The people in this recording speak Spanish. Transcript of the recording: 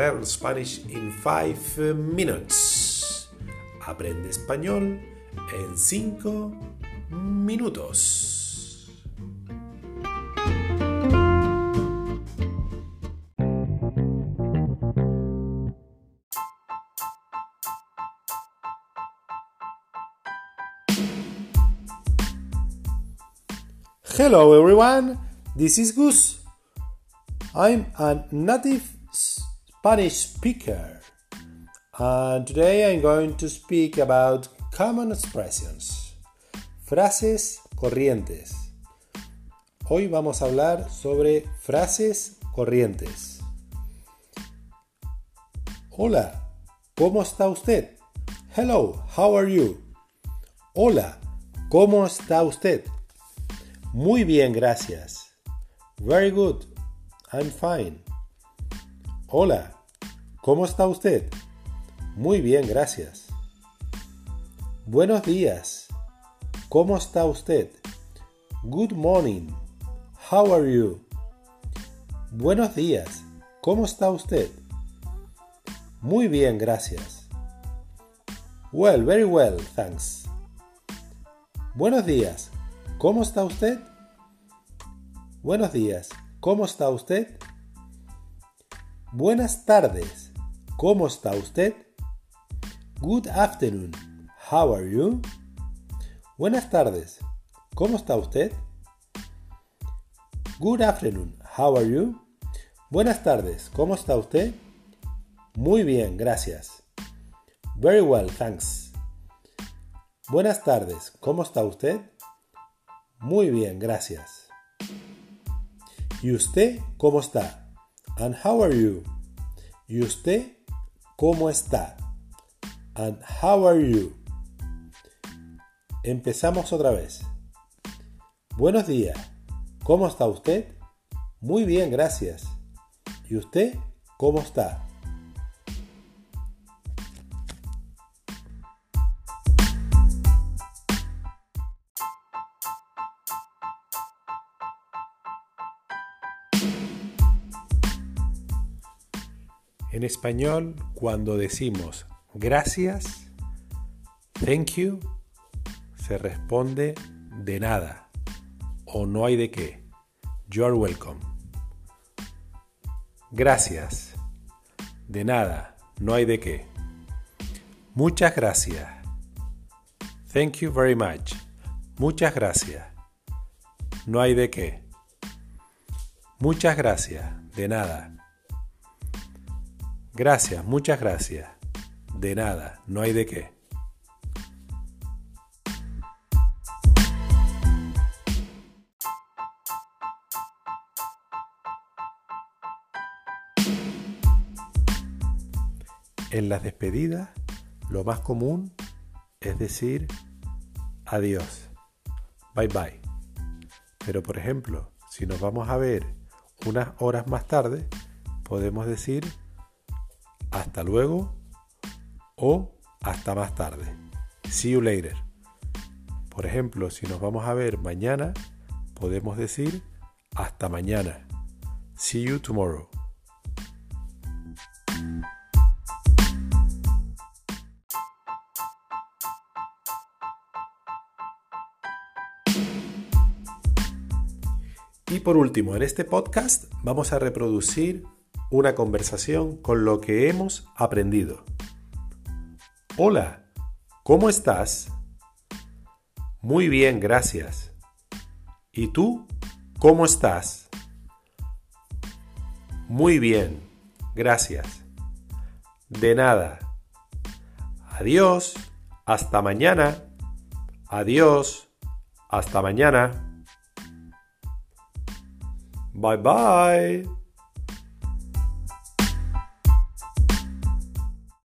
Learn Spanish in 5 minutes. Aprende español en 5 minutos. Hello everyone, this is Gus. I'm a native Spanish speaker and today I'm going to speak about common expressions. Frases corrientes. Hoy vamos a hablar sobre frases corrientes. Hola, ¿cómo está usted? Hello, how are you? Hola, ¿cómo está usted? Muy bien, gracias. Very good. I'm fine. Hola, ¿cómo está usted? Muy bien, gracias. Buenos días. ¿Cómo está usted? Good morning. How are you? Buenos días. ¿Cómo está usted? Muy bien, gracias. Well, very well, thanks. Buenos días. ¿Cómo está usted? Buenos días. ¿Cómo está usted? Buenas tardes. ¿Cómo está usted? Good afternoon. How are you? Buenas tardes. ¿Cómo está usted? Good afternoon. How are you? Buenas tardes. ¿Cómo está usted? Muy bien, gracias. Very well, thanks. Buenas tardes. ¿Cómo está usted? Muy bien, gracias. ¿Y usted cómo está? And how are you? ¿Y usted cómo está? And how are you? Empezamos otra vez. Buenos días. ¿Cómo está usted? Muy bien, gracias. ¿Y usted cómo está? En español, cuando decimos gracias, thank you, se responde de nada o no hay de qué. You're welcome. Gracias. De nada, no hay de qué. Muchas gracias. Thank you very much. Muchas gracias. No hay de qué. Muchas gracias. De nada. Gracias, muchas gracias. De nada, no hay de qué. En las despedidas, lo más común es decir adiós, bye bye. Pero por ejemplo, si nos vamos a ver unas horas más tarde, podemos decir hasta luego o hasta más tarde. See you later. Por ejemplo, si nos vamos a ver mañana, podemos decir hasta mañana. See you tomorrow. Y por último, en este podcast vamos a reproducir una conversación con lo que hemos aprendido. Hola, ¿cómo estás? Muy bien, gracias. ¿Y tú? ¿Cómo estás? Muy bien, gracias. De nada. Adiós, hasta mañana. Adiós, hasta mañana. Bye bye.